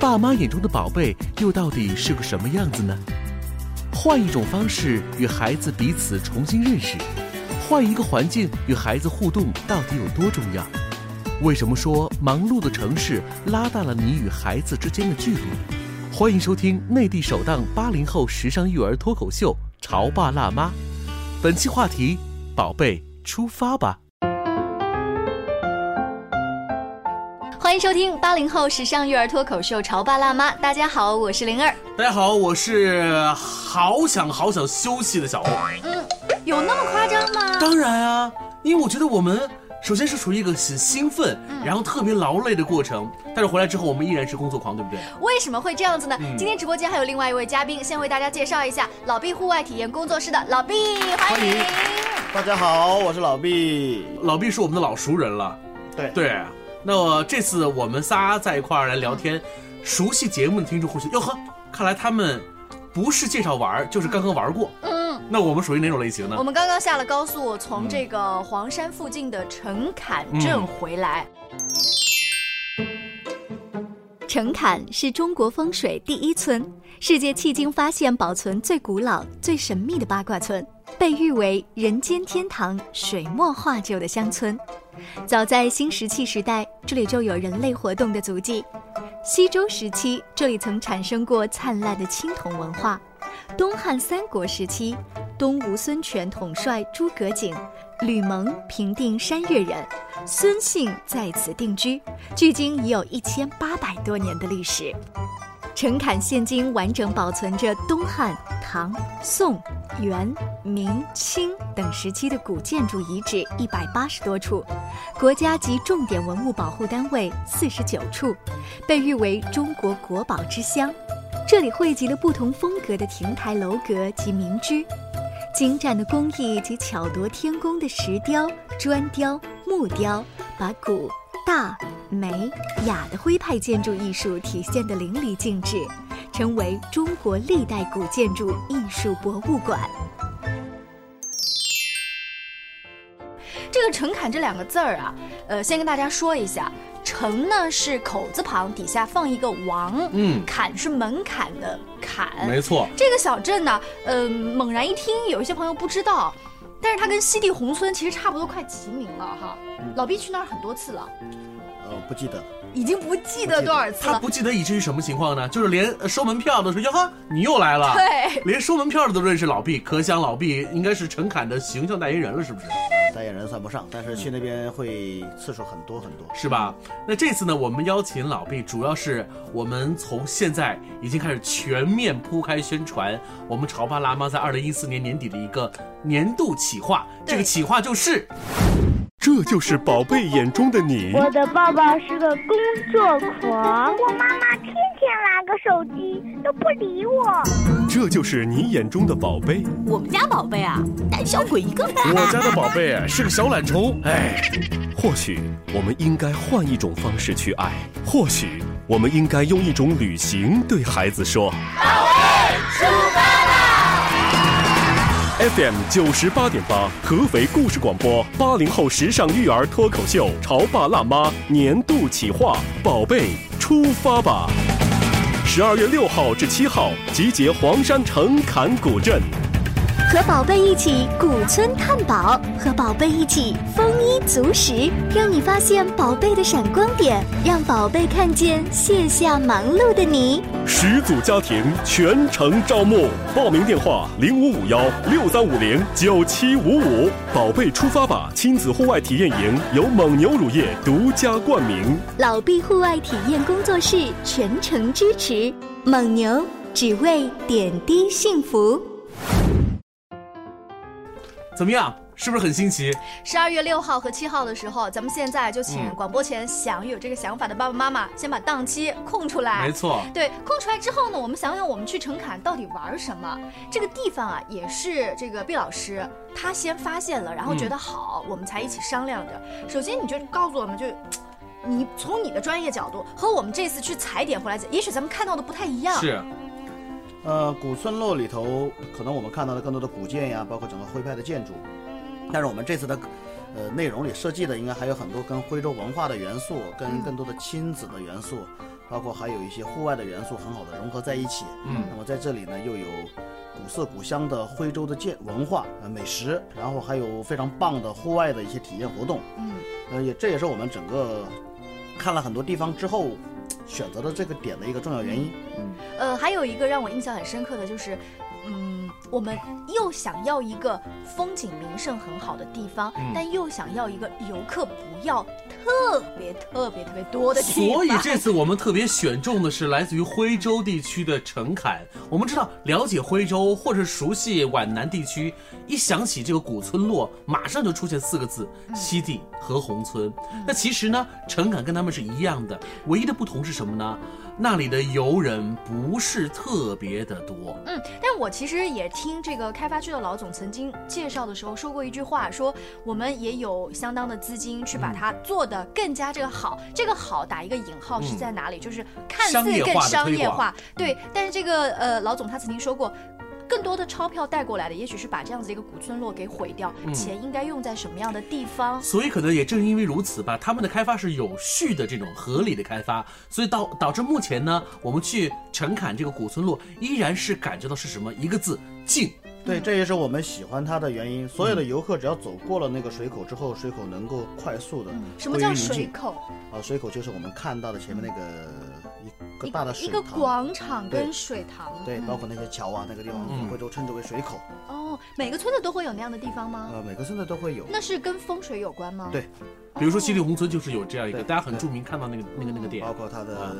爸妈眼中的宝贝又到底是个什么样子呢？换一种方式与孩子彼此重新认识，换一个环境与孩子互动，到底有多重要？为什么说忙碌的城市拉大了你与孩子之间的距离？欢迎收听内地首档八零后时尚育儿脱口秀《潮爸辣妈》，本期话题：宝贝，出发吧！欢迎收听八零后时尚育儿脱口秀《潮爸辣妈》，大家好，我是灵儿。大家好，我是好想好想休息的小欧。嗯，有那么夸张吗？当然啊，因为我觉得我们首先是处于一个很兴奋，然后特别劳累的过程，但是回来之后我们依然是工作狂，对不对？为什么会这样子呢？今天直播间还有另外一位嘉宾，先为大家介绍一下老毕户外体验工作室的老毕，欢迎。大家好，我是老毕。老毕是我们的老熟人了。对对。那么这次我们仨在一块儿来聊天，熟悉节目的听众会说：哟呵，看来他们不是介绍玩，就是刚刚玩过。嗯，那我们属于哪种类型呢？我们刚刚下了高速，从这个黄山附近的陈坎镇回来。陈坎是中国风水第一村，世界迄今发现保存最古老、最神秘的八卦村，被誉为人间天堂、水墨画就的乡村。早在新石器时代，这里就有人类活动的足迹。西周时期，这里曾产生过灿烂的青铜文化。东汉三国时期，东吴孙权统帅诸葛瑾、吕蒙平定山越人，孙姓在此定居，距今已有一千八百多年的历史。陈坎现今完整保存着东汉、唐、宋、元、明、清等时期的古建筑遗址一百八十多处，国家级重点文物保护单位四十九处，被誉为中国国宝之乡。这里汇集了不同风格的亭台楼阁及民居，精湛的工艺及巧夺天工的石雕、砖雕、木雕，把古。大、美、雅的徽派建筑艺术体现得淋漓尽致，成为中国历代古建筑艺术博物馆。这个“陈坎”这两个字儿啊，呃，先跟大家说一下，“陈”呢是口字旁底下放一个王，嗯，“坎”是门槛的“坎”，没错。这个小镇呢，呃，猛然一听，有一些朋友不知道。但是他跟西递宏村其实差不多，快齐名了哈。老毕去那儿很多次了，呃，不记得了，已经不记得多少次了。他不记得以至于什么情况呢？就是连收门票的时候，哟呵，你又来了。对，连收门票的都认识老毕，可想老毕应该是陈凯的形象代言人了，是不是？代言人算不上，但是去那边会次数很多很多，是吧？那这次呢，我们邀请老毕，主要是我们从现在已经开始全面铺开宣传我们潮爸辣妈在二零一四年年底的一个年度企划，这个企划就是。这就是宝贝眼中的你。我的爸爸是个工作狂，我妈妈天天拿个手机都不理我。这就是你眼中的宝贝。我们家宝贝啊，胆小鬼一个。我家的宝贝是个小懒虫。哎，或许我们应该换一种方式去爱，或许我们应该用一种旅行对孩子说：宝！FM 九十八点八，合肥故事广播，八零后时尚育儿脱口秀，潮爸辣妈年度企划，宝贝出发吧！十二月六号至七号，集结黄山城坎古镇。和宝贝一起古村探宝，和宝贝一起丰衣足食，让你发现宝贝的闪光点，让宝贝看见卸下忙碌的你。十组家庭全程招募，报名电话零五五幺六三五零九七五五。宝贝出发吧！亲子户外体验营由蒙牛乳业独家冠名，老毕户外体验工作室全程支持，蒙牛只为点滴幸福。怎么样？是不是很新奇？十二月六号和七号的时候，咱们现在就请广播前想有这个想法的爸爸妈妈 先把档期空出来。没错，对，空出来之后呢，我们想想我们去城坎到底玩什么？这个地方啊，也是这个毕老师他先发现了，然后觉得好，我们才一起商量的。首先，你就告诉我们，就 你从你的专业角度和我们这次去踩点回来，也许咱们看到的不太一样。是。呃，古村落里头，可能我们看到了更多的古建呀，包括整个徽派的建筑。但是我们这次的，呃，内容里设计的应该还有很多跟徽州文化的元素，跟更多的亲子的元素，包括还有一些户外的元素，很好的融合在一起。嗯。那么在这里呢，又有古色古香的徽州的建文化、呃美食，然后还有非常棒的户外的一些体验活动。嗯。呃，也这也是我们整个看了很多地方之后。选择的这个点的一个重要原因，嗯，呃，还有一个让我印象很深刻的就是，嗯，我们又想要一个风景名胜很好的地方，但又想要一个游客不要特别特别特别多的地方。所以这次我们特别选中的是来自于徽州地区的陈坎。我们知道，了解徽州或者熟悉皖南地区，一想起这个古村落，马上就出现四个字：西递和宏村。那其实呢，陈坎跟他们是一样的，唯一的不同是。什么呢？那里的游人不是特别的多。嗯，但我其实也听这个开发区的老总曾经介绍的时候说过一句话，说我们也有相当的资金去把它做得更加这个好。这个好打一个引号是在哪里？就是看似更商业化。对，但是这个呃老总他曾经说过。更多的钞票带过来的，也许是把这样子一个古村落给毁掉。钱应该用在什么样的地方？所以可能也正因为如此吧，他们的开发是有序的这种合理的开发，所以导导致目前呢，我们去陈坎这个古村落，依然是感觉到是什么一个字静。对，这也是我们喜欢它的原因。所有的游客只要走过了那个水口之后，水口能够快速的什么叫水口？啊，水口就是我们看到的前面那个一个大的水一个广场跟水塘。对，包括那些桥啊，那个地方会都称之为水口。哦，每个村子都会有那样的地方吗？呃，每个村子都会有。那是跟风水有关吗？对，比如说西里红村就是有这样一个，大家很著名看到那个那个那个点，包括它的。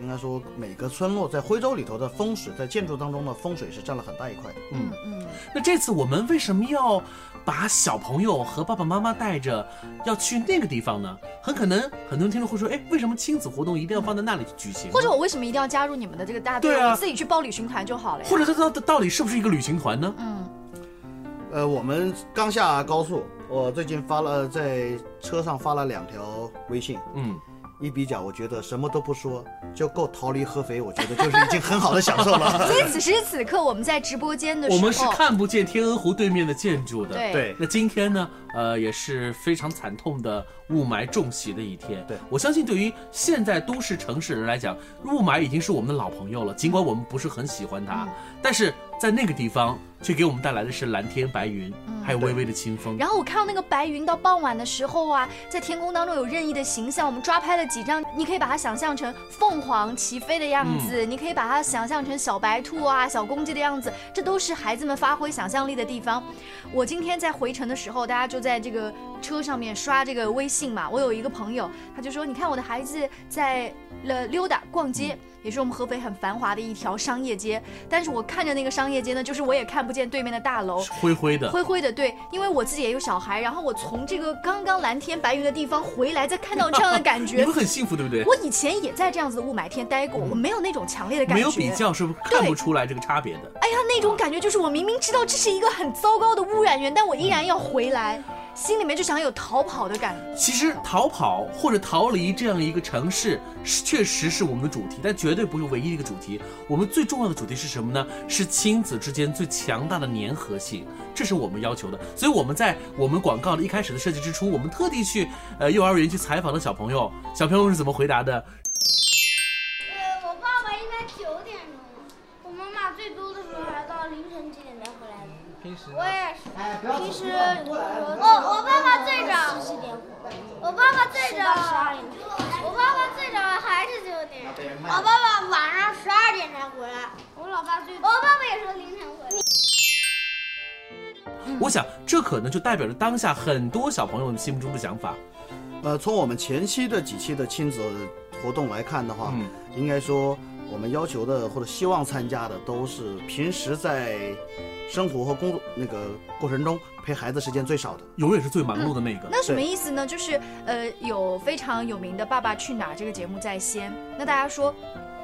应该说，每个村落在徽州里头的风水，在建筑当中的风水是占了很大一块。嗯嗯。那这次我们为什么要把小朋友和爸爸妈妈带着要去那个地方呢？很可能很多人听众会说，哎，为什么亲子活动一定要放在那里举行？或者我为什么一定要加入你们的这个大队？对啊，自己去报旅行团就好了呀。或者这到到底是不是一个旅行团呢？嗯。呃，我们刚下高速，我最近发了在车上发了两条微信。嗯。一比较，我觉得什么都不说就够逃离合肥，我觉得就是已经很好的享受了。所以此时此刻我们在直播间的时候，我们是看不见天鹅湖对面的建筑的。对，那今天呢，呃，也是非常惨痛的雾霾重袭的一天。对我相信，对于现在都市城市人来讲，雾霾已经是我们的老朋友了。尽管我们不是很喜欢它，但是在那个地方。却给我们带来的是蓝天白云，还有微微的清风。然后我看到那个白云到傍晚的时候啊，在天空当中有任意的形象，我们抓拍了几张。你可以把它想象成凤凰齐飞的样子，你可以把它想象成小白兔啊、小公鸡的样子，这都是孩子们发挥想象力的地方。我今天在回程的时候，大家就在这个车上面刷这个微信嘛。我有一个朋友，他就说：“你看我的孩子在了溜达逛街。”也是我们合肥很繁华的一条商业街，但是我看着那个商业街呢，就是我也看不见对面的大楼，灰灰的，灰灰的。对，因为我自己也有小孩，然后我从这个刚刚蓝天白云的地方回来，再看到这样的感觉，你们很幸福，对不对？我以前也在这样子的雾霾天待过，我没有那种强烈的感觉，没有比较是不是看不出来这个差别的？哎呀，那种感觉就是我明明知道这是一个很糟糕的污染源，但我依然要回来。心里面就想有逃跑的感觉。其实逃跑或者逃离这样一个城市，确实是我们的主题，但绝对不是唯一的一个主题。我们最重要的主题是什么呢？是亲子之间最强大的粘合性，这是我们要求的。所以我们在我们广告的一开始的设计之初，我们特地去呃幼儿园去采访了小朋友，小朋友是怎么回答的？呃，我爸爸应该九点钟，我妈妈最多的时候还到凌晨几点才回来的。平时我也是。平时我我我爸爸最早，我爸爸最早还是九点，我爸爸晚上十二点才回来。我老爸最，我爸爸也说凌晨回来。我想，这可能就代表着当下很多小朋友心目中的想法。呃，从我们前期的几期的亲子活动来看的话，嗯应该说我们要求的或者希望参加的都是平时在生活和工作那个过程中陪孩子时间最少的，永远是最忙碌的那个。那什么意思呢？就是呃，有非常有名的《爸爸去哪儿》这个节目在先，那大家说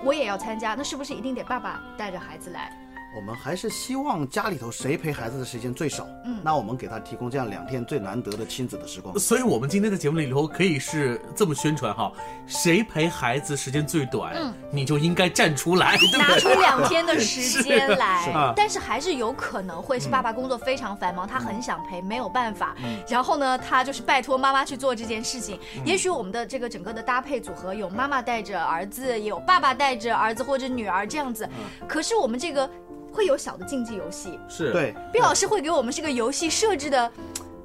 我也要参加，那是不是一定得爸爸带着孩子来？我们还是希望家里头谁陪孩子的时间最少，嗯那我们给他提供这样两天最难得的亲子的时光。所以，我们今天的节目里头可以是这么宣传哈：谁陪孩子时间最短，嗯你就应该站出来，对对？拿出两天的时间来 是啊，但是还是有可能会是爸爸工作非常繁忙，他很想陪，没有办法嗯。然后呢，他就是拜托妈妈去做这件事情。嗯也许我们的这个整个的搭配组合有妈妈带着儿子，也有爸爸带着儿子或者女儿这样子。可是我们这个会有小的竞技游戏，是。对，毕老师会给我们这个游戏设置的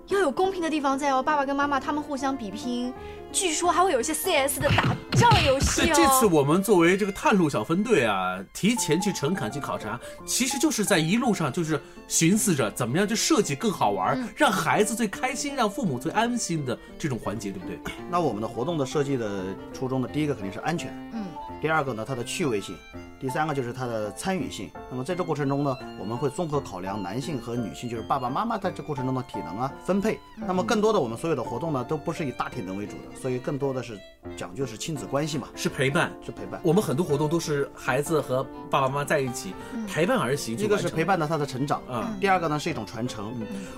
要有公平的地方在哦，爸爸跟妈妈他们互相比拼，据说还会有一些 CS 的打仗游戏对，哦。这次我们作为这个探路小分队啊，提前去诚恳去考察，其实就是在一路上就是寻思着怎么样去设计更好玩，嗯。让孩子最开心，让父母最安心的这种环节，对不对？那我们的活动的设计的初衷呢，第一个肯定是安全，嗯，第二个呢它的趣味性，第三个就是它的参与性。那么在这过程中呢，我们会综合考量男性和女性，就是爸爸妈妈在这过程中的体能啊分配。那么更多的我们所有的活动呢，都不是以大体能为主的，所以更多的是讲究是亲子关系嘛，是陪伴，是陪伴。我们很多活动都是孩子和爸爸妈妈在一起陪伴而行，一个是陪伴的他的成长，啊，第二个呢是一种传承。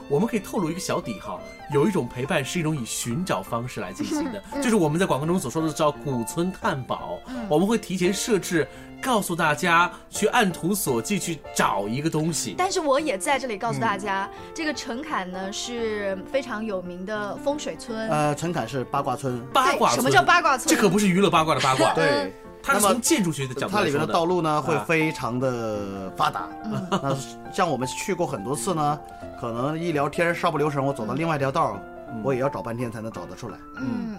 我们可以透露一个小底哈，有一种陪伴是一种以寻找方式来进行的，嗯就是我们在广告中所说的叫古村探宝。嗯我们会提前设置，告诉大家去按图索骥去找一个东西。但是我也在这里告诉大嗯家，这个陈坎呢是非常有名的风水村。呃，陈坎是八卦村，八卦村什么叫八卦村这可不是娱乐八卦的八卦，对。它是那么从建筑学的角度来说它里面的道路呢会啊非常的发达。那像我们去过很多次呢，可能一聊天稍不留神，我走到另外一条道儿，我也要找半天才能找得出来。嗯，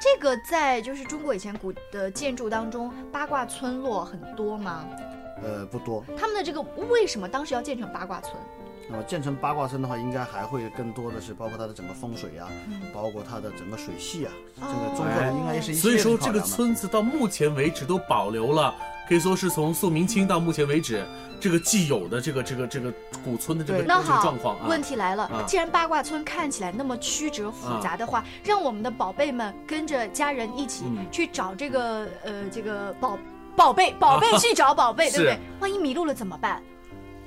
这个在就是中国以前古的建筑当中，八卦村落很多吗？呃，不多。他们的这个为什么当时要建成八卦村？那么建成八卦村的话，应该还会更多的是包括它的整个风水啊，嗯包括它的整个水系啊，这哦个综合的应该是所以说，这个村子到目前为止都保留了，可以说是从宋明清到目前为止，这个既有的这个这个这个古村的这个这个那好状况啊。问题来了，啊既然八卦村看起来那么曲折复杂的话，让我们的宝贝们跟着家人一起嗯去找这个、呃这个宝宝贝，宝贝 去找宝贝，对不对？万一迷路了怎么办？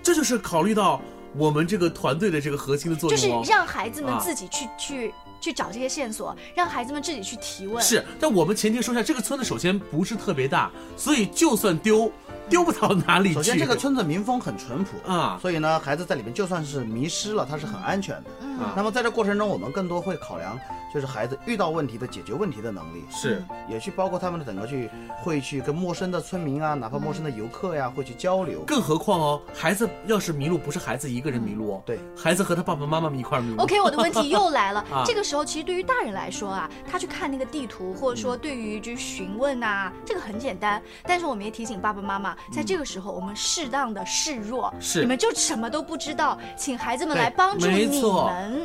这就是考虑到我们这个团队的这个核心的作用就是。让孩子们啊自己去、去去找这些线索，让孩子们自己去提问。是，但我们前提说一下，这个村子首先不是特别大，所以就算丢，丢不到哪里去。首先，这个村子民风很淳朴啊，所以呢，孩子在里面就算是迷失了，他是很安全的。嗯那么在这过程中，我们更多会考量就是孩子遇到问题的解决问题的能力，是，也去包括他们的整个去会去跟陌生的村民啊，哪怕陌生的游客呀、会去交流。更何况哦，孩子要是迷路，不是孩子一个人迷路哦，对，孩子和他爸爸妈妈们一块儿迷路。OK，我的 问题又来了。啊。这个时候，其实对于大人来说啊，他去看那个地图，或者说对于就是询问啊，这个很简单。但是我们也提醒爸爸妈妈，在这个时候，我们适当的示弱，是。你们就什么都不知道，请孩子们来帮助你没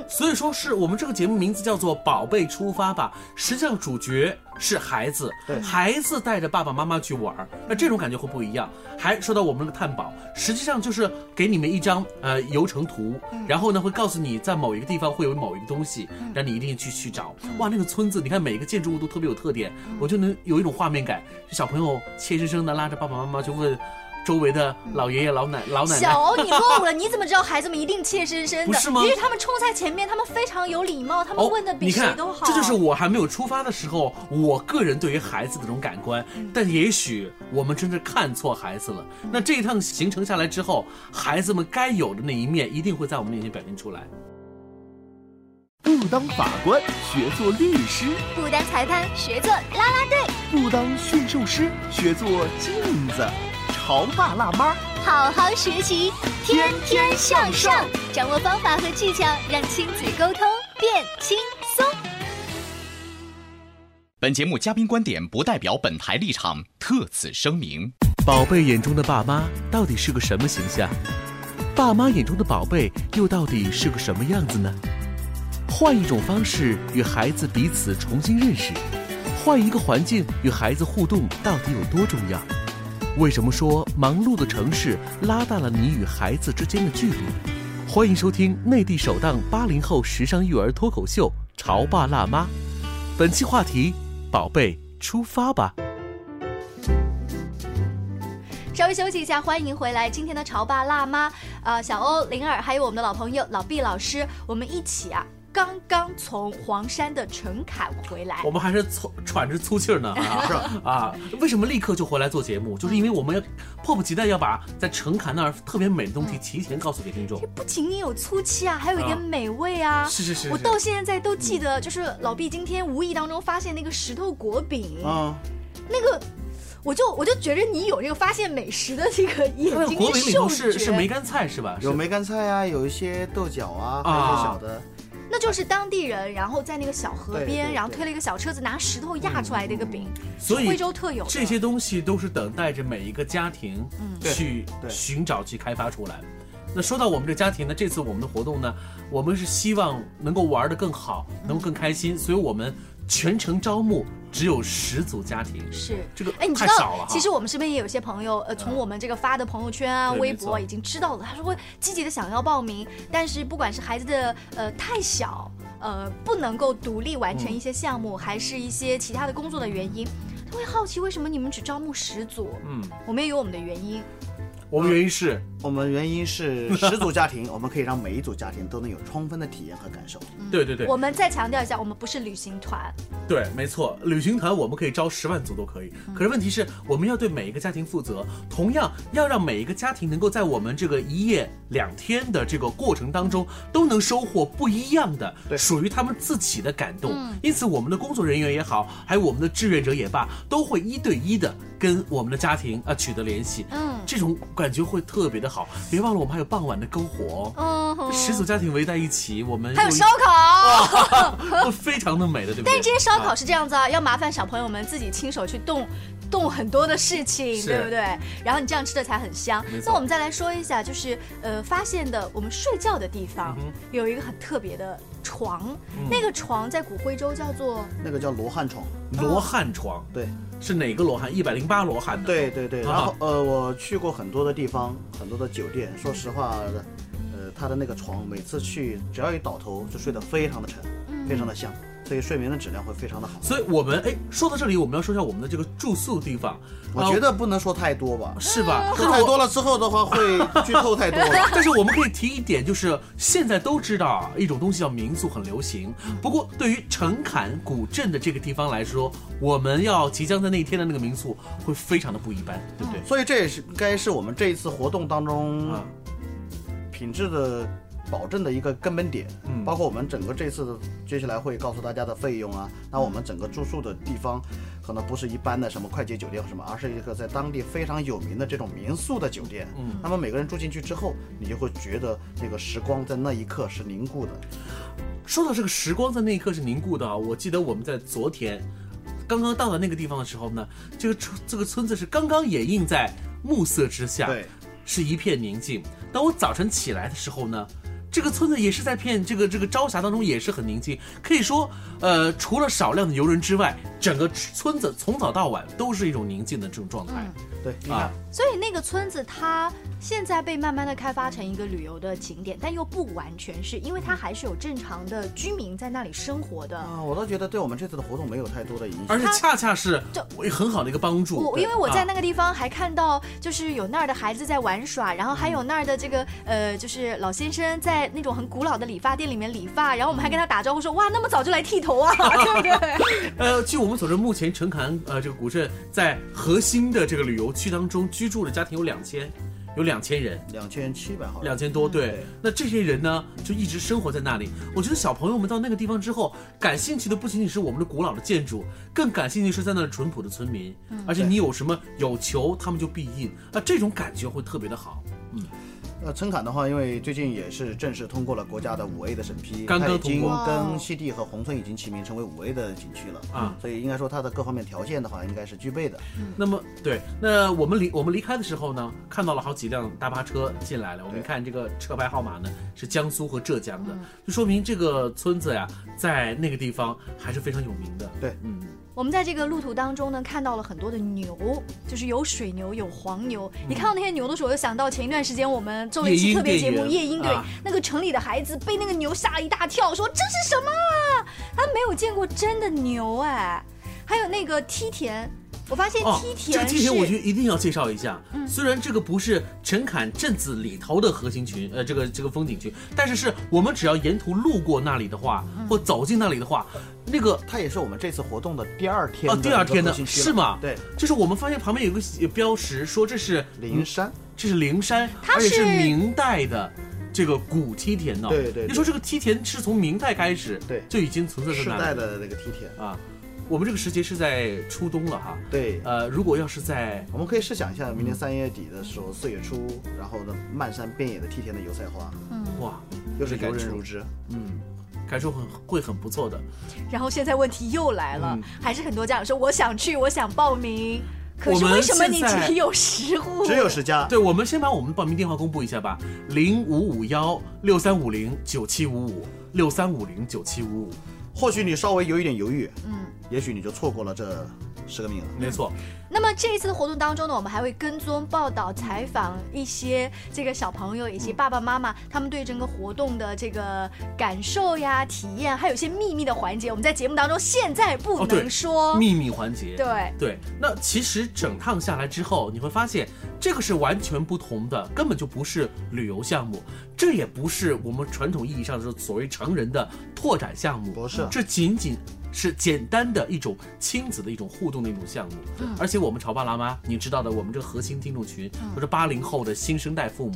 所以说是我们这个节目名字叫做“宝贝出发吧”，实际上主角是孩子，孩子带着爸爸妈妈去玩儿，那这种感觉会不一样。还说到我们那个探宝，实际上就是给你们一张呃游程图，然后呢会告诉你在某一个地方会有某一个东西，让你一定去去找。哇，那个村子，你看每一个建筑物都特别有特点，我就能有一种画面感，小朋友怯生生的拉着爸爸妈妈去问。周围的老爷爷、老奶、老奶奶，小欧，你落伍了！你怎么知道孩子们一定怯生生的？不是吗因为他们冲在前面，他们非常有礼貌，他们问的比谁都好。这就是我还没有出发的时候，我个人对于孩子的这种感官。嗯但也许我们真是看错孩子了。那这一趟行程下来之后，孩子们该有的那一面一定会在我们面前表现出来。不当法官，学做律师；不当裁判，学做啦啦队；不当驯兽师，学做镜子；潮爸辣妈，好好学习，天天向上，掌握方法和技巧，让亲子沟通变轻松。本节目嘉宾观点不代表本台立场，特此声明。宝贝眼中的爸妈到底是个什么形象？爸妈眼中的宝贝又到底是个什么样子呢？换一种方式与孩子彼此重新认识，换一个环境与孩子互动到底有多重要？为什么说忙碌的城市拉大了你与孩子之间的距离？欢迎收听内地首档八零后时尚育儿脱口秀《潮爸辣妈》，本期话题：宝贝出发吧。稍微休息一下，欢迎回来。今天的潮爸辣妈，呃，小欧、灵儿，还有我们的老朋友老毕老师，我们一起啊，刚刚从黄山的陈坎回来。我们还是喘喘着粗气儿呢啊 啊！为什么立刻就回来做节目？就是因为我们要迫不及待要把在陈坎那儿特别美的东西提前告诉给听众。不仅仅有粗气啊，还有一点美味啊！是是是，我到现在都记得，就是老毕今天无意当中发现那个石头果饼啊，那个。我就我就觉得你有这个发现美食的这个眼睛的嗅觉，是是梅干菜是吧？有梅干菜啊，有一些豆角啊，还有一些小的。那就是当地人，然后在那个小河边，然后推了一个小车子，拿石头压出来的一个饼，所以徽州特有。这些东西都是等待着每一个家庭去寻找、去开发出来。那说到我们这家庭呢，这次我们的活动呢，我们是希望能够玩的更好，能够更开心，所以我们。全程招募只有十组家庭，是这个哎，你知道，其实我们身边也有些朋友，呃，从我们这个发的朋友圈啊、微博已经知道了，他说会积极的想要报名，但是不管是孩子的呃太小，呃不能够独立完成一些项目，还是一些其他的工作的原因，他会好奇为什么你们只招募十组？嗯，我们也有我们的原因。我们原因是，我们原因是十组家庭，我们可以让每一组家庭都能有充分的体验和感受。对对对，我们再强调一下，我们不是旅行团。对，没错，旅行团我们可以招十万组都可以。可是问题是，我们要对每一个家庭负责，同样要让每一个家庭能够在我们这个一夜两天的这个过程当中，都能收获不一样的，属于他们自己的感动。因此，我们的工作人员也好，还有我们的志愿者也罢，都会一对一的跟我们的家庭啊取得联系。嗯，这种。感觉会特别的好，别忘了我们还有傍晚的篝火，嗯，十组家庭围在一起，我们还有烧烤，会非常的美的，对不对？但是这些烧烤是这样子啊，要麻烦小朋友们自己亲手去动，动很多的事情，对不对？然后你这样吃的才很香。那我们再来说一下，就是呃，发现的我们睡觉的地方有一个很特别的床，那个床在古徽州叫做那个叫罗汉床，罗汉床，对。是哪个罗汉？一百零八罗汉的。对对对，然后呃，我去过很多的地方，很多的酒店。说实话，呃，他的那个床，每次去只要一倒头就睡得非常的沉，非常的香。所以睡眠的质量会非常的好。所以我们哎，说到这里，我们要说一下我们的这个住宿地方。我觉得不能说太多吧，是吧？说太多了之后的话，会 剧透太多了。但是我们可以提一点，就是现在都知道啊，一种东西叫民宿，很流行。不过对于陈坎古镇的这个地方来说，我们要即将在那一天的那个民宿会非常的不一般，对不对？所以这也是该是我们这一次活动当中品质的。保证的一个根本点，嗯，包括我们整个这次接下来会告诉大家的费用啊，那我们整个住宿的地方可能不是一般的什么快捷酒店或什么，而是一个在当地非常有名的这种民宿的酒店，嗯，那么每个人住进去之后，你就会觉得那个时光在那一刻是凝固的。说到这个时光在那一刻是凝固的啊，我记得我们在昨天刚刚到了那个地方的时候呢，这个村这个村子是刚刚掩映在暮色之下，对，是一片宁静。当我早晨起来的时候呢。这个村子也是在片这个这个朝霞当中也是很宁静，可以说，呃，除了少量的游人之外，整个村子从早到晚都是一种宁静的这种状态。对，啊，所以那个村子它现在被慢慢的开发成一个旅游的景点，但又不完全是因为它还是有正常的居民在那里生活的。啊，我倒觉得对我们这次的活动没有太多的影响，而且恰恰是为很好的一个帮助。我因为我在那个地方还看到，就是有那儿的孩子在玩耍，然后还有那儿的这个呃，就是老先生在。那种很古老的理发店里面理发，然后我们还跟他打招呼说：“哇，那么早就来剃头啊，对不对？”呃，据我们所知，目前陈坎呃这个古镇在核心的这个旅游区当中居住的家庭有两千，有两千人，两千七百号，两千多。对，那这些人呢，就一直生活在那里。我觉得小朋友们到那个地方之后，感兴趣的不仅仅是我们的古老的建筑，更感兴趣是在那淳朴的村民。而且你有什么有求，他们就必应，那这种感觉会特别的好。嗯。那陈坎的话，因为最近也是正式通过了国家的五 A 的审批，刚刚已经，跟西递和宏村已经齐名成为五 A 的景区了啊，所以应该说它的各方面条件的话，应该是具备的。那么对，那我们离我们离开的时候呢，看到了好几辆大巴车进来了，我们看这个车牌号码呢是江苏和浙江的，就说明这个村子呀，在那个地方还是非常有名的。对，嗯。我们在这个路途当中呢，看到了很多的牛，就是有水牛，有黄牛。你看到那些牛的时候，我就想到前一段时间我们做了一期特别节目《夜莺》，对，那个城里的孩子被那个牛吓了一大跳，说这是什么？他没有见过真的牛哎。还有那个梯田。我发现梯田，这个梯田我觉得一定要介绍一下。虽然这个不是陈坎镇子里头的核心群，呃，这个这个风景区，但是是我们只要沿途路过那里的话，或走进那里的话，那个它也是我们这次活动的第二天。哦，第二天的是吗？对，就是我们发现旁边有个标识，说这是灵山，这是灵山，而且是明代的这个古梯田呢。对对，你说这个梯田是从明代开始，对，就已经存在在那里。世代的那个梯田啊。我们这个时节是在初冬了哈，对，呃，如果要是在，我们可以试想一下，明年三月底的时候，四月初，然后呢，漫山遍野的梯田的油菜花，嗯，哇，又是游人如织，嗯，感受很会很不错的。然后现在问题又来了，还是很多家长说我想去，我想报名，可是为什么你只有十户？只有十家？对，我们先把我们的报名电话公布一下吧，零五五幺六三五零九七五五六三五零九七五五。或许你稍微有一点犹豫，嗯，也许你就错过了这十个名额。没错。那么这一次的活动当中呢，我们还会跟踪报道、采访一些这个小朋友以及爸爸妈妈，他们对整个活动的这个感受呀、体验，还有一些秘密的环节，我们在节目当中现在不能说秘密环节。对对。那其实整趟下来之后，你会发现这个是完全不同的，根本就不是旅游项目，这也不是我们传统意义上的所谓成人的拓展项目，不是，这仅仅。是简单的一种亲子的一种互动的一种项目，而且我们潮爸辣妈，你知道的，我们这个核心听众群都是八零后的新生代父母，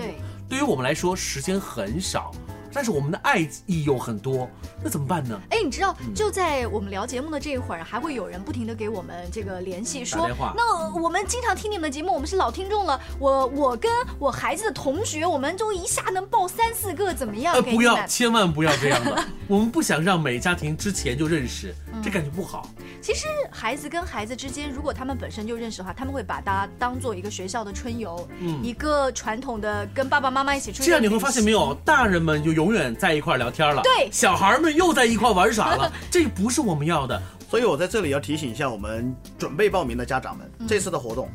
对于我们来说时间很少。但是我们的爱意有很多，那怎么办呢？哎，你知道，就在我们聊节目的这一会儿，还会有人不停的给我们这个联系，说，那我们经常听你们的节目，我们是老听众了。我我跟我孩子的同学，我们就一下能报三四个，怎么样？呃，不要，千万不要这样了。我们不想让每家庭之前就认识，这感觉不好。其实孩子跟孩子之间，如果他们本身就认识的话，他们会把它当做一个学校的春游，嗯，一个传统的跟爸爸妈妈一起出去。这样你会发现没有，大人们就永远在一块聊天了，对，小孩们又在一块玩耍了，这不是我们要的。所以我在这里要提醒一下我们准备报名的家长们，这次的活动，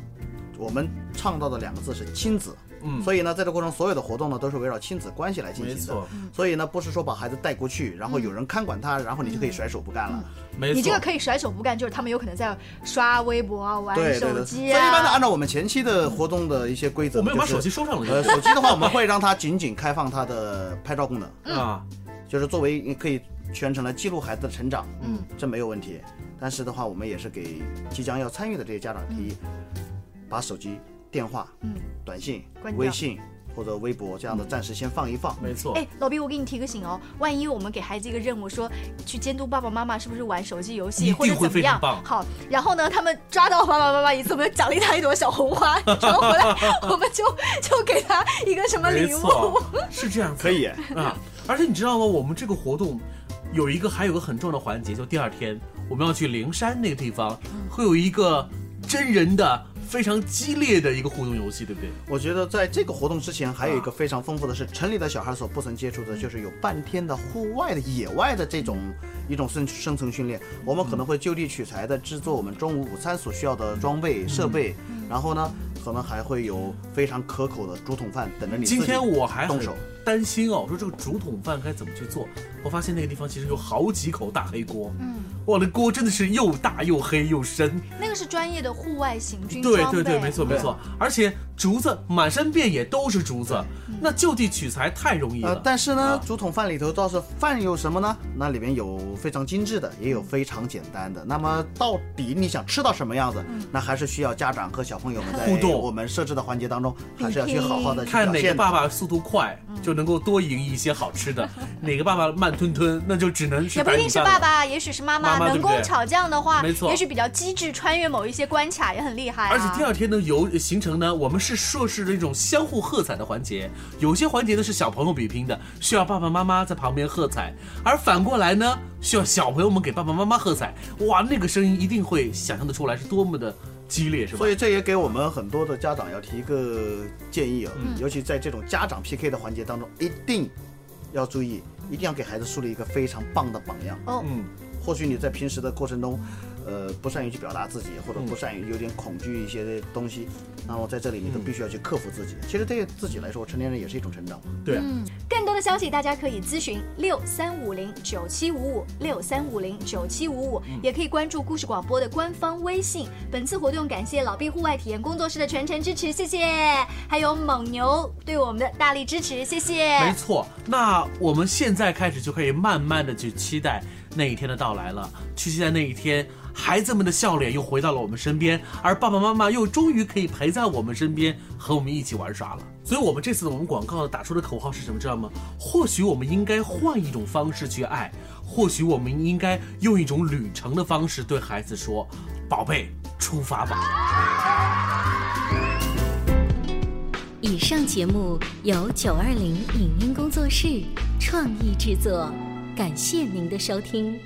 我们倡导的两个字是亲子。嗯，所以呢，在这过程中，所有的活动呢，都是围绕亲子关系来进行的。没错，所以呢，不是说把孩子带过去，然后有人看管他，然后你就可以甩手不干了。没错，你这个可以甩手不干，就是他们有可能在刷微博啊、玩手机啊。所以一般的，按照我们前期的活动的一些规则，我们要把手机收上了。呃，手机的话，我们会让它仅仅开放它的拍照功能啊，就是作为可以全程来记录孩子的成长。嗯，这没有问题。但是的话，我们也是给即将要参与的这些家长提议，把手机、电话、嗯、短信、微信。或者微博这样的暂时先放一放，没错。哎，老毕，我给你提个醒哦，万一我们给孩子一个任务，说去监督爸爸妈妈是不是玩手机游戏，或者怎么样？好，然后呢，他们抓到爸爸妈妈一次，我们奖励他一朵小红花，然后回来 我们就就给他一个什么礼物？是这样，可以啊。而且你知道吗？我们这个活动有一个还有个很重要的环节，就第二天我们要去灵山那个地方，会有一个真人的。非常激烈的一个互动游戏，对不对？我觉得在这个活动之前，还有一个非常丰富的是，城里的小孩所不曾接触的，就是有半天的户外的野外的这种一种生生存训练。我们可能会就地取材的制作我们中午午餐所需要的装备设备，然后呢，可能还会有非常可口的竹筒饭等着你。今天我还动手。担心哦，说这个竹筒饭该怎么去做。我发现那个地方其实有好几口大黑锅，嗯，哇，那锅真的是又大又黑又深。那个是专业的户外行军对对对，没错没错，而且竹子满山遍野都是竹子，那就地取材太容易了。但是呢，竹筒饭里头倒是饭有什么呢？那里面有非常精致的，也有非常简单的。那么到底你想吃到什么样子？那还是需要家长和小朋友们在互动。我们设置的环节当中，还是要去好好的看哪个爸爸速度快，就能够多赢一些好吃的；哪个爸爸慢。吞吞，那就只能是也不一定是爸爸，也许是妈妈。能工巧匠的话，没错，也许比较机智，穿越某一些关卡也很厉害。而且第二天的，游行程呢，我们是设置了一种相互喝彩的环节。有些环节呢是小朋友比拼的，需要爸爸妈妈在旁边喝彩；而反过来呢，需要小朋友们给爸爸妈妈喝彩。哇，那个声音一定会想象得出来是多么的激烈，是吧？所以这也给我们很多的家长要提一个建议啊，尤其在这种家长 PK 的环节当中，一定要注意。一定要给孩子树立一个非常棒的榜样。哦，嗯，或许你在平时的过程中。呃，不善于去表达自己，或者不善于有点恐惧一些的东西，那么在这里你都必须要去克服自己。其实对自己来说，成年人也是一种成长。对，嗯，更多的消息大家可以咨询六三五零九七五五六三五零九七五五，也可以关注故事广播的官方微信。本次活动感谢老毕户外体验工作室的全程支持，谢谢，还有蒙牛对我们的大力支持，谢谢。没错，那我们现在开始就可以慢慢的去期待那一天的到来了，去期待那一天。孩子们的笑脸又回到了我们身边，而爸爸妈妈又终于可以陪在我们身边，和我们一起玩耍了。所以，我们这次我们广告打出的口号是什么？知道吗？或许我们应该换一种方式去爱，或许我们应该用一种旅程的方式对孩子说：“宝贝，出发吧。”以上节目由九二零影音工作室创意制作，感谢您的收听。